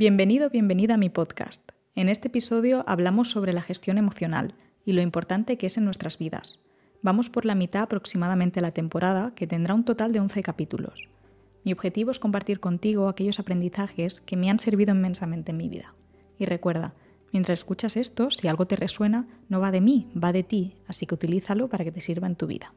Bienvenido, bienvenida a mi podcast. En este episodio hablamos sobre la gestión emocional y lo importante que es en nuestras vidas. Vamos por la mitad aproximadamente de la temporada, que tendrá un total de 11 capítulos. Mi objetivo es compartir contigo aquellos aprendizajes que me han servido inmensamente en mi vida. Y recuerda, mientras escuchas esto, si algo te resuena, no va de mí, va de ti, así que utilízalo para que te sirva en tu vida.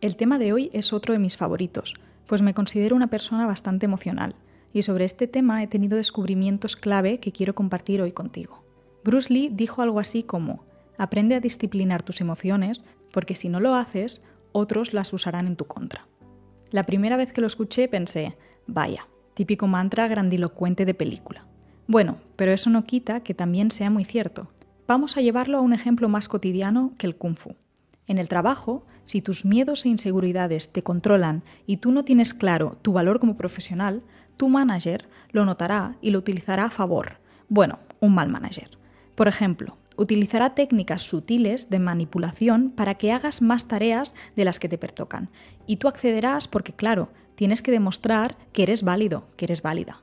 El tema de hoy es otro de mis favoritos, pues me considero una persona bastante emocional, y sobre este tema he tenido descubrimientos clave que quiero compartir hoy contigo. Bruce Lee dijo algo así como, aprende a disciplinar tus emociones, porque si no lo haces, otros las usarán en tu contra. La primera vez que lo escuché pensé, vaya, típico mantra grandilocuente de película. Bueno, pero eso no quita que también sea muy cierto. Vamos a llevarlo a un ejemplo más cotidiano que el kung fu. En el trabajo, si tus miedos e inseguridades te controlan y tú no tienes claro tu valor como profesional, tu manager lo notará y lo utilizará a favor. Bueno, un mal manager. Por ejemplo, utilizará técnicas sutiles de manipulación para que hagas más tareas de las que te pertocan. Y tú accederás porque, claro, tienes que demostrar que eres válido, que eres válida.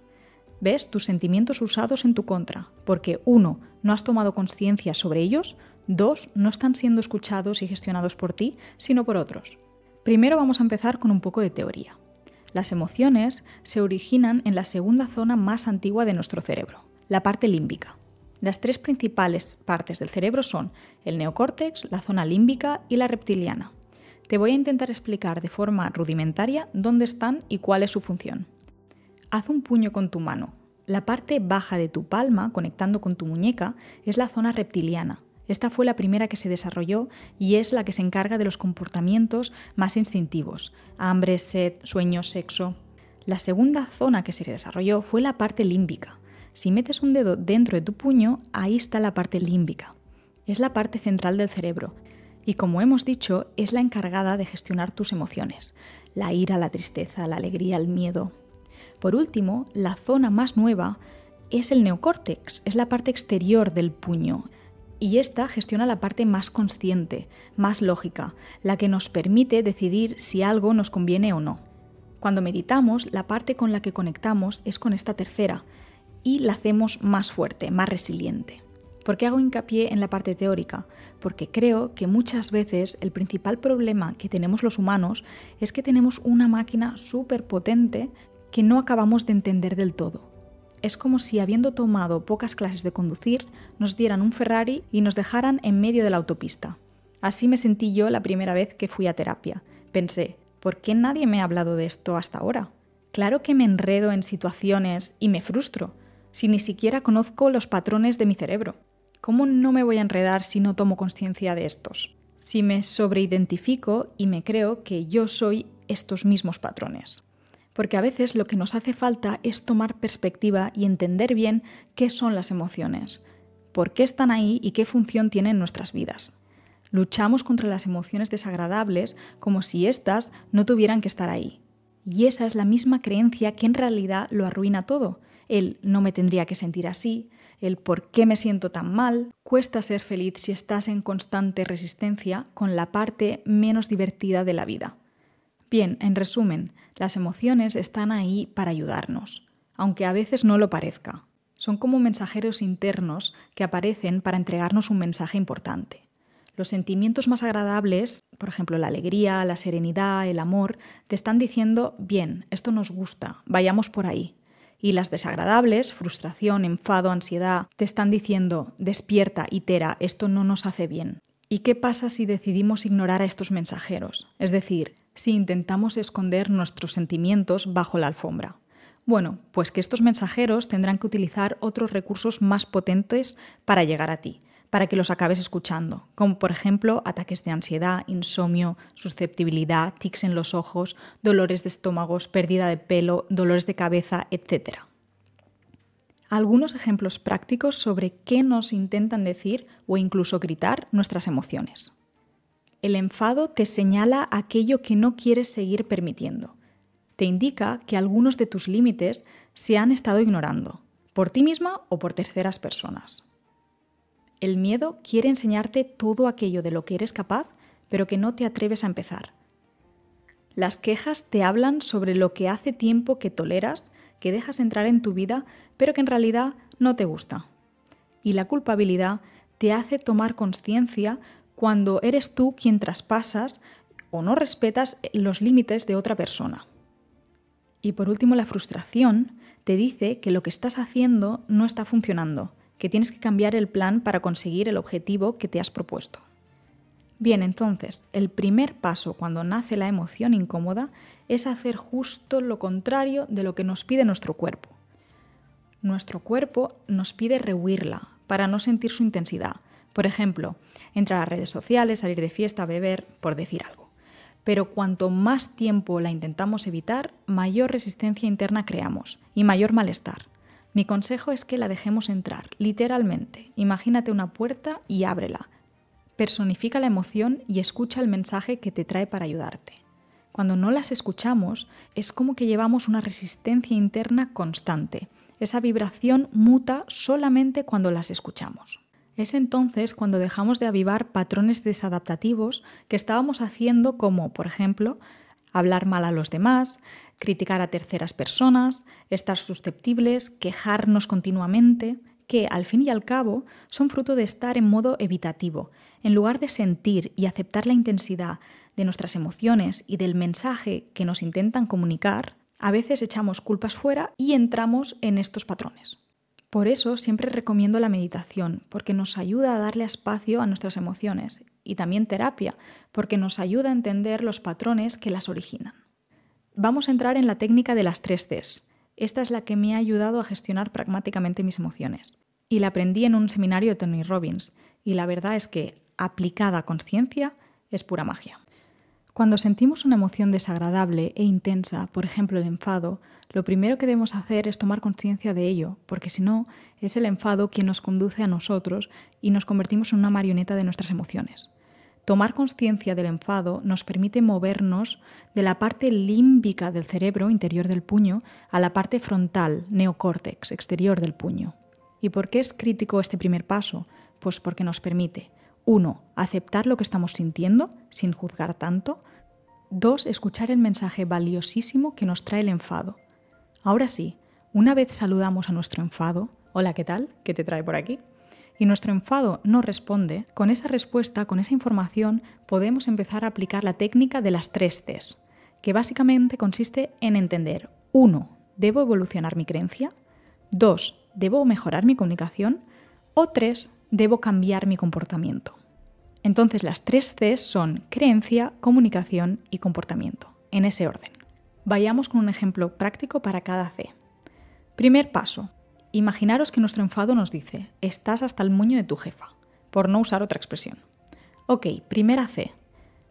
¿Ves tus sentimientos usados en tu contra? Porque uno, no has tomado conciencia sobre ellos, dos, no están siendo escuchados y gestionados por ti, sino por otros. Primero vamos a empezar con un poco de teoría. Las emociones se originan en la segunda zona más antigua de nuestro cerebro, la parte límbica. Las tres principales partes del cerebro son el neocórtex, la zona límbica y la reptiliana. Te voy a intentar explicar de forma rudimentaria dónde están y cuál es su función. Haz un puño con tu mano. La parte baja de tu palma, conectando con tu muñeca, es la zona reptiliana, esta fue la primera que se desarrolló y es la que se encarga de los comportamientos más instintivos, hambre, sed, sueño, sexo. La segunda zona que se desarrolló fue la parte límbica. Si metes un dedo dentro de tu puño, ahí está la parte límbica. Es la parte central del cerebro y como hemos dicho, es la encargada de gestionar tus emociones, la ira, la tristeza, la alegría, el miedo. Por último, la zona más nueva es el neocórtex, es la parte exterior del puño, y esta gestiona la parte más consciente, más lógica, la que nos permite decidir si algo nos conviene o no. Cuando meditamos, la parte con la que conectamos es con esta tercera y la hacemos más fuerte, más resiliente. ¿Por qué hago hincapié en la parte teórica? Porque creo que muchas veces el principal problema que tenemos los humanos es que tenemos una máquina súper potente que no acabamos de entender del todo es como si habiendo tomado pocas clases de conducir, nos dieran un Ferrari y nos dejaran en medio de la autopista. Así me sentí yo la primera vez que fui a terapia. Pensé, ¿por qué nadie me ha hablado de esto hasta ahora? Claro que me enredo en situaciones y me frustro, si ni siquiera conozco los patrones de mi cerebro. ¿Cómo no me voy a enredar si no tomo conciencia de estos? Si me sobreidentifico y me creo que yo soy estos mismos patrones porque a veces lo que nos hace falta es tomar perspectiva y entender bien qué son las emociones, por qué están ahí y qué función tienen en nuestras vidas. Luchamos contra las emociones desagradables como si éstas no tuvieran que estar ahí. Y esa es la misma creencia que en realidad lo arruina todo. El no me tendría que sentir así, el por qué me siento tan mal. Cuesta ser feliz si estás en constante resistencia con la parte menos divertida de la vida. Bien, en resumen, las emociones están ahí para ayudarnos, aunque a veces no lo parezca. Son como mensajeros internos que aparecen para entregarnos un mensaje importante. Los sentimientos más agradables, por ejemplo la alegría, la serenidad, el amor, te están diciendo, bien, esto nos gusta, vayamos por ahí. Y las desagradables, frustración, enfado, ansiedad, te están diciendo, despierta, itera, esto no nos hace bien. ¿Y qué pasa si decidimos ignorar a estos mensajeros? Es decir, si intentamos esconder nuestros sentimientos bajo la alfombra? Bueno, pues que estos mensajeros tendrán que utilizar otros recursos más potentes para llegar a ti, para que los acabes escuchando, como por ejemplo ataques de ansiedad, insomnio, susceptibilidad, tics en los ojos, dolores de estómagos, pérdida de pelo, dolores de cabeza, etc. Algunos ejemplos prácticos sobre qué nos intentan decir o incluso gritar nuestras emociones. El enfado te señala aquello que no quieres seguir permitiendo. Te indica que algunos de tus límites se han estado ignorando, por ti misma o por terceras personas. El miedo quiere enseñarte todo aquello de lo que eres capaz, pero que no te atreves a empezar. Las quejas te hablan sobre lo que hace tiempo que toleras, que dejas entrar en tu vida, pero que en realidad no te gusta. Y la culpabilidad te hace tomar conciencia cuando eres tú quien traspasas o no respetas los límites de otra persona. Y por último, la frustración te dice que lo que estás haciendo no está funcionando, que tienes que cambiar el plan para conseguir el objetivo que te has propuesto. Bien, entonces, el primer paso cuando nace la emoción incómoda es hacer justo lo contrario de lo que nos pide nuestro cuerpo. Nuestro cuerpo nos pide rehuirla para no sentir su intensidad. Por ejemplo, entrar a redes sociales, salir de fiesta, beber, por decir algo. Pero cuanto más tiempo la intentamos evitar, mayor resistencia interna creamos y mayor malestar. Mi consejo es que la dejemos entrar, literalmente. Imagínate una puerta y ábrela. Personifica la emoción y escucha el mensaje que te trae para ayudarte. Cuando no las escuchamos, es como que llevamos una resistencia interna constante. Esa vibración muta solamente cuando las escuchamos. Es entonces cuando dejamos de avivar patrones desadaptativos que estábamos haciendo como, por ejemplo, hablar mal a los demás, criticar a terceras personas, estar susceptibles, quejarnos continuamente, que al fin y al cabo son fruto de estar en modo evitativo, en lugar de sentir y aceptar la intensidad de nuestras emociones y del mensaje que nos intentan comunicar, a veces echamos culpas fuera y entramos en estos patrones. Por eso siempre recomiendo la meditación, porque nos ayuda a darle espacio a nuestras emociones, y también terapia, porque nos ayuda a entender los patrones que las originan. Vamos a entrar en la técnica de las tres Cs. Esta es la que me ha ayudado a gestionar pragmáticamente mis emociones. Y la aprendí en un seminario de Tony Robbins, y la verdad es que, aplicada a conciencia, es pura magia. Cuando sentimos una emoción desagradable e intensa, por ejemplo el enfado, lo primero que debemos hacer es tomar conciencia de ello, porque si no, es el enfado quien nos conduce a nosotros y nos convertimos en una marioneta de nuestras emociones. Tomar conciencia del enfado nos permite movernos de la parte límbica del cerebro interior del puño a la parte frontal, neocórtex, exterior del puño. ¿Y por qué es crítico este primer paso? Pues porque nos permite 1. Aceptar lo que estamos sintiendo sin juzgar tanto. 2. Escuchar el mensaje valiosísimo que nos trae el enfado. Ahora sí, una vez saludamos a nuestro enfado, hola, ¿qué tal? ¿Qué te trae por aquí? Y nuestro enfado no responde, con esa respuesta, con esa información, podemos empezar a aplicar la técnica de las tres Cs, que básicamente consiste en entender 1. ¿Debo evolucionar mi creencia? 2. ¿Debo mejorar mi comunicación? O 3 debo cambiar mi comportamiento. Entonces las tres C son creencia, comunicación y comportamiento, en ese orden. Vayamos con un ejemplo práctico para cada C. Primer paso. Imaginaros que nuestro enfado nos dice, estás hasta el moño de tu jefa, por no usar otra expresión. Ok, primera C.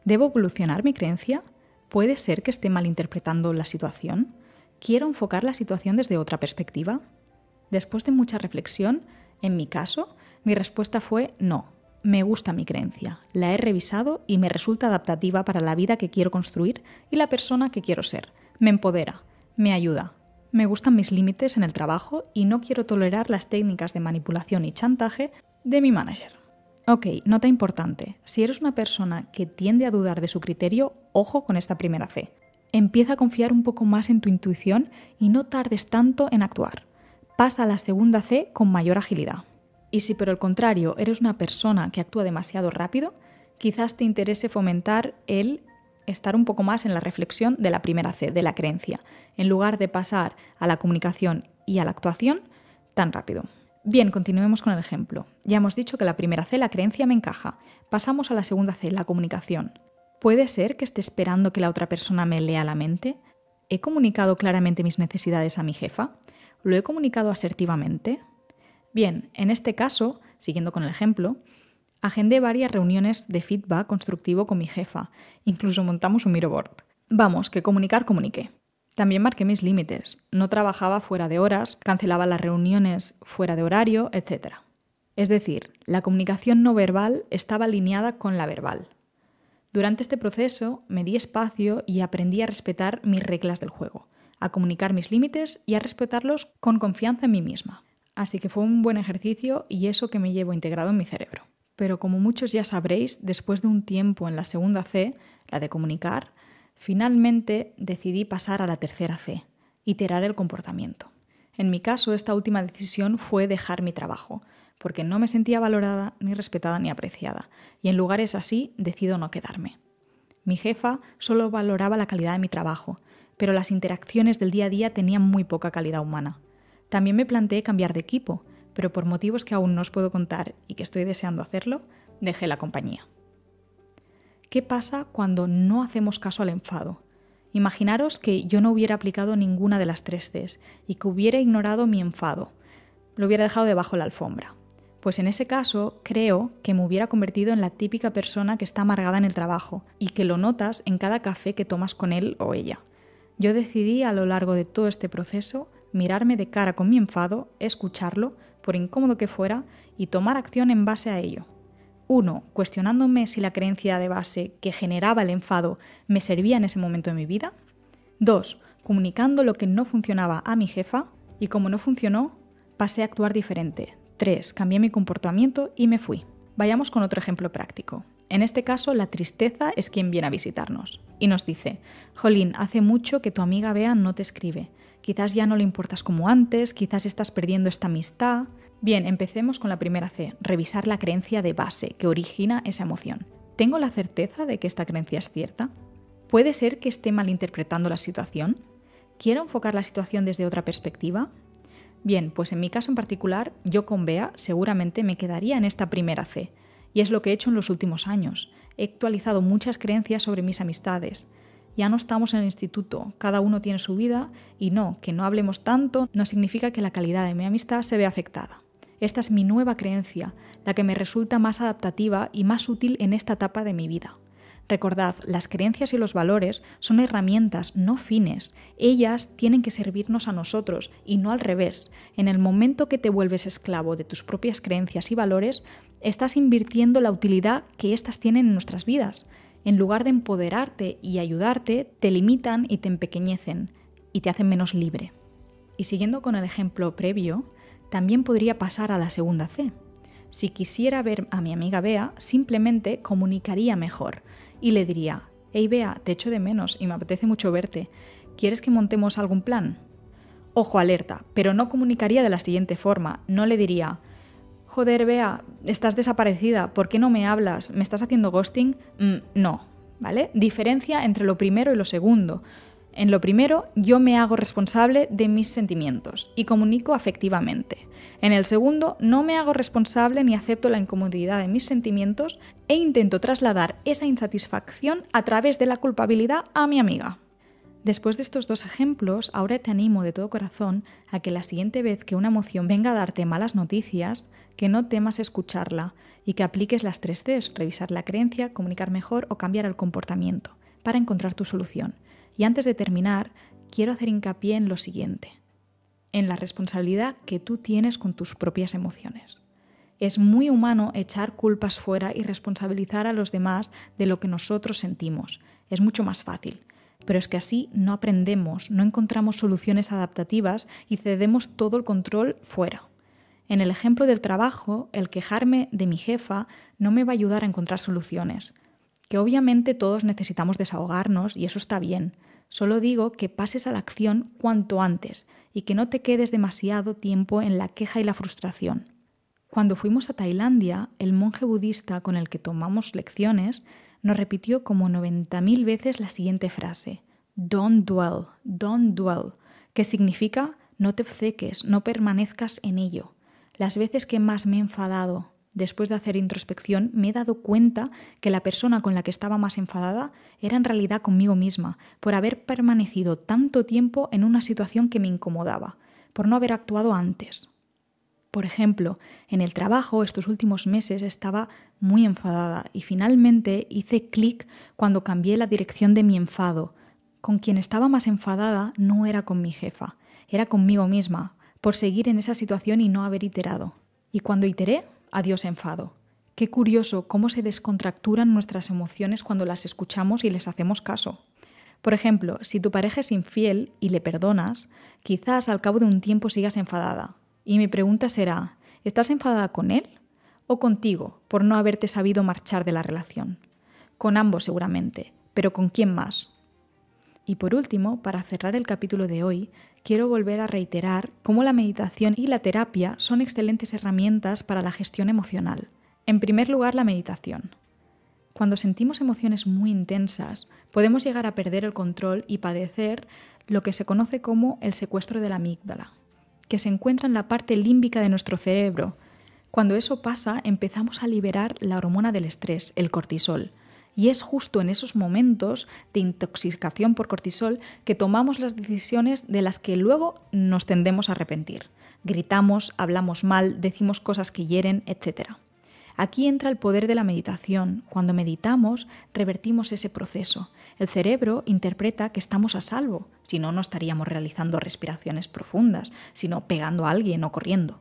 ¿Debo evolucionar mi creencia? ¿Puede ser que esté malinterpretando la situación? ¿Quiero enfocar la situación desde otra perspectiva? Después de mucha reflexión, en mi caso, mi respuesta fue no. Me gusta mi creencia, la he revisado y me resulta adaptativa para la vida que quiero construir y la persona que quiero ser. Me empodera, me ayuda. Me gustan mis límites en el trabajo y no quiero tolerar las técnicas de manipulación y chantaje de mi manager. Ok, nota importante. Si eres una persona que tiende a dudar de su criterio, ojo con esta primera fe. Empieza a confiar un poco más en tu intuición y no tardes tanto en actuar. Pasa a la segunda C con mayor agilidad. Y si por el contrario eres una persona que actúa demasiado rápido, quizás te interese fomentar el estar un poco más en la reflexión de la primera C, de la creencia, en lugar de pasar a la comunicación y a la actuación tan rápido. Bien, continuemos con el ejemplo. Ya hemos dicho que la primera C, la creencia, me encaja. Pasamos a la segunda C, la comunicación. ¿Puede ser que esté esperando que la otra persona me lea la mente? ¿He comunicado claramente mis necesidades a mi jefa? ¿Lo he comunicado asertivamente? Bien, en este caso, siguiendo con el ejemplo, agendé varias reuniones de feedback constructivo con mi jefa, incluso montamos un Miro Vamos, que comunicar comuniqué. También marqué mis límites, no trabajaba fuera de horas, cancelaba las reuniones fuera de horario, etc. Es decir, la comunicación no verbal estaba alineada con la verbal. Durante este proceso me di espacio y aprendí a respetar mis reglas del juego, a comunicar mis límites y a respetarlos con confianza en mí misma. Así que fue un buen ejercicio y eso que me llevo integrado en mi cerebro. Pero como muchos ya sabréis, después de un tiempo en la segunda C, la de comunicar, finalmente decidí pasar a la tercera C, iterar el comportamiento. En mi caso, esta última decisión fue dejar mi trabajo, porque no me sentía valorada, ni respetada, ni apreciada, y en lugares así decido no quedarme. Mi jefa solo valoraba la calidad de mi trabajo, pero las interacciones del día a día tenían muy poca calidad humana. También me planteé cambiar de equipo, pero por motivos que aún no os puedo contar y que estoy deseando hacerlo, dejé la compañía. ¿Qué pasa cuando no hacemos caso al enfado? Imaginaros que yo no hubiera aplicado ninguna de las tres Cs y que hubiera ignorado mi enfado. Lo hubiera dejado debajo de la alfombra. Pues en ese caso creo que me hubiera convertido en la típica persona que está amargada en el trabajo y que lo notas en cada café que tomas con él o ella. Yo decidí a lo largo de todo este proceso mirarme de cara con mi enfado, escucharlo, por incómodo que fuera, y tomar acción en base a ello. Uno, cuestionándome si la creencia de base que generaba el enfado me servía en ese momento de mi vida. Dos, comunicando lo que no funcionaba a mi jefa y como no funcionó, pasé a actuar diferente. Tres, cambié mi comportamiento y me fui. Vayamos con otro ejemplo práctico. En este caso, la tristeza es quien viene a visitarnos y nos dice, Jolín, hace mucho que tu amiga Bea no te escribe. Quizás ya no le importas como antes, quizás estás perdiendo esta amistad. Bien, empecemos con la primera C, revisar la creencia de base que origina esa emoción. ¿Tengo la certeza de que esta creencia es cierta? ¿Puede ser que esté malinterpretando la situación? ¿Quiero enfocar la situación desde otra perspectiva? Bien, pues en mi caso en particular, yo con Bea seguramente me quedaría en esta primera C, y es lo que he hecho en los últimos años. He actualizado muchas creencias sobre mis amistades, ya no estamos en el instituto, cada uno tiene su vida y no, que no hablemos tanto no significa que la calidad de mi amistad se vea afectada. Esta es mi nueva creencia, la que me resulta más adaptativa y más útil en esta etapa de mi vida. Recordad, las creencias y los valores son herramientas, no fines. Ellas tienen que servirnos a nosotros y no al revés. En el momento que te vuelves esclavo de tus propias creencias y valores, estás invirtiendo la utilidad que éstas tienen en nuestras vidas en lugar de empoderarte y ayudarte, te limitan y te empequeñecen y te hacen menos libre. Y siguiendo con el ejemplo previo, también podría pasar a la segunda C. Si quisiera ver a mi amiga Bea, simplemente comunicaría mejor y le diría, hey Bea, te echo de menos y me apetece mucho verte. ¿Quieres que montemos algún plan? Ojo alerta, pero no comunicaría de la siguiente forma, no le diría, joder, Bea, estás desaparecida, ¿por qué no me hablas? ¿Me estás haciendo ghosting? Mm, no, ¿vale? Diferencia entre lo primero y lo segundo. En lo primero, yo me hago responsable de mis sentimientos y comunico afectivamente. En el segundo, no me hago responsable ni acepto la incomodidad de mis sentimientos e intento trasladar esa insatisfacción a través de la culpabilidad a mi amiga. Después de estos dos ejemplos, ahora te animo de todo corazón a que la siguiente vez que una emoción venga a darte malas noticias, que no temas escucharla y que apliques las tres Cs, revisar la creencia, comunicar mejor o cambiar el comportamiento, para encontrar tu solución. Y antes de terminar, quiero hacer hincapié en lo siguiente, en la responsabilidad que tú tienes con tus propias emociones. Es muy humano echar culpas fuera y responsabilizar a los demás de lo que nosotros sentimos. Es mucho más fácil. Pero es que así no aprendemos, no encontramos soluciones adaptativas y cedemos todo el control fuera. En el ejemplo del trabajo, el quejarme de mi jefa no me va a ayudar a encontrar soluciones. Que obviamente todos necesitamos desahogarnos y eso está bien. Solo digo que pases a la acción cuanto antes y que no te quedes demasiado tiempo en la queja y la frustración. Cuando fuimos a Tailandia, el monje budista con el que tomamos lecciones nos repitió como 90.000 veces la siguiente frase: Don't dwell, don't dwell, que significa no te obceques, no permanezcas en ello. Las veces que más me he enfadado después de hacer introspección, me he dado cuenta que la persona con la que estaba más enfadada era en realidad conmigo misma, por haber permanecido tanto tiempo en una situación que me incomodaba, por no haber actuado antes. Por ejemplo, en el trabajo estos últimos meses estaba muy enfadada y finalmente hice clic cuando cambié la dirección de mi enfado. Con quien estaba más enfadada no era con mi jefa, era conmigo misma, por seguir en esa situación y no haber iterado. Y cuando iteré, adiós enfado. Qué curioso cómo se descontracturan nuestras emociones cuando las escuchamos y les hacemos caso. Por ejemplo, si tu pareja es infiel y le perdonas, quizás al cabo de un tiempo sigas enfadada. Y mi pregunta será, ¿estás enfadada con él o contigo por no haberte sabido marchar de la relación? Con ambos seguramente, pero ¿con quién más? Y por último, para cerrar el capítulo de hoy, quiero volver a reiterar cómo la meditación y la terapia son excelentes herramientas para la gestión emocional. En primer lugar, la meditación. Cuando sentimos emociones muy intensas, podemos llegar a perder el control y padecer lo que se conoce como el secuestro de la amígdala, que se encuentra en la parte límbica de nuestro cerebro. Cuando eso pasa, empezamos a liberar la hormona del estrés, el cortisol, y es justo en esos momentos de intoxicación por cortisol que tomamos las decisiones de las que luego nos tendemos a arrepentir. Gritamos, hablamos mal, decimos cosas que hieren, etc. Aquí entra el poder de la meditación. Cuando meditamos, revertimos ese proceso. El cerebro interpreta que estamos a salvo, si no, no estaríamos realizando respiraciones profundas, sino pegando a alguien o corriendo.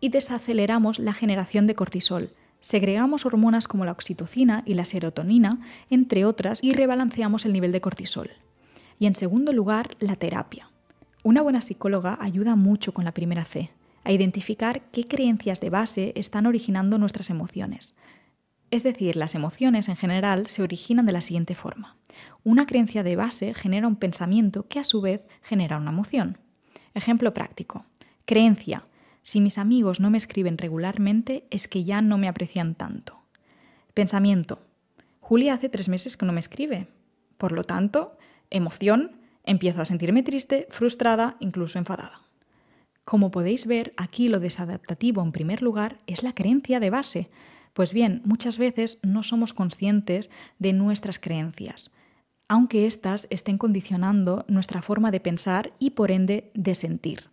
Y desaceleramos la generación de cortisol. Segregamos hormonas como la oxitocina y la serotonina, entre otras, y rebalanceamos el nivel de cortisol. Y en segundo lugar, la terapia. Una buena psicóloga ayuda mucho con la primera C, a identificar qué creencias de base están originando nuestras emociones. Es decir, las emociones en general se originan de la siguiente forma. Una creencia de base genera un pensamiento que a su vez genera una emoción. Ejemplo práctico. Creencia. Si mis amigos no me escriben regularmente es que ya no me aprecian tanto. Pensamiento. Julia hace tres meses que no me escribe. Por lo tanto, emoción. Empiezo a sentirme triste, frustrada, incluso enfadada. Como podéis ver, aquí lo desadaptativo en primer lugar es la creencia de base. Pues bien, muchas veces no somos conscientes de nuestras creencias, aunque éstas estén condicionando nuestra forma de pensar y por ende de sentir.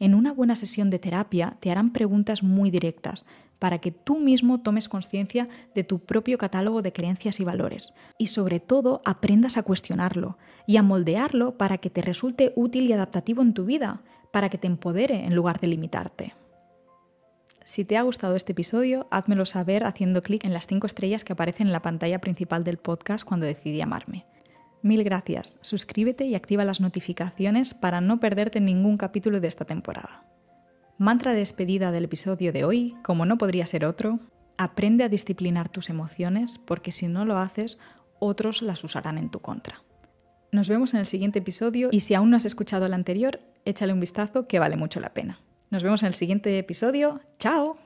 En una buena sesión de terapia te harán preguntas muy directas para que tú mismo tomes conciencia de tu propio catálogo de creencias y valores y sobre todo aprendas a cuestionarlo y a moldearlo para que te resulte útil y adaptativo en tu vida, para que te empodere en lugar de limitarte. Si te ha gustado este episodio, házmelo saber haciendo clic en las cinco estrellas que aparecen en la pantalla principal del podcast cuando decidí amarme. Mil gracias, suscríbete y activa las notificaciones para no perderte ningún capítulo de esta temporada. Mantra de despedida del episodio de hoy, como no podría ser otro, aprende a disciplinar tus emociones porque si no lo haces, otros las usarán en tu contra. Nos vemos en el siguiente episodio y si aún no has escuchado el anterior, échale un vistazo que vale mucho la pena. Nos vemos en el siguiente episodio. ¡Chao!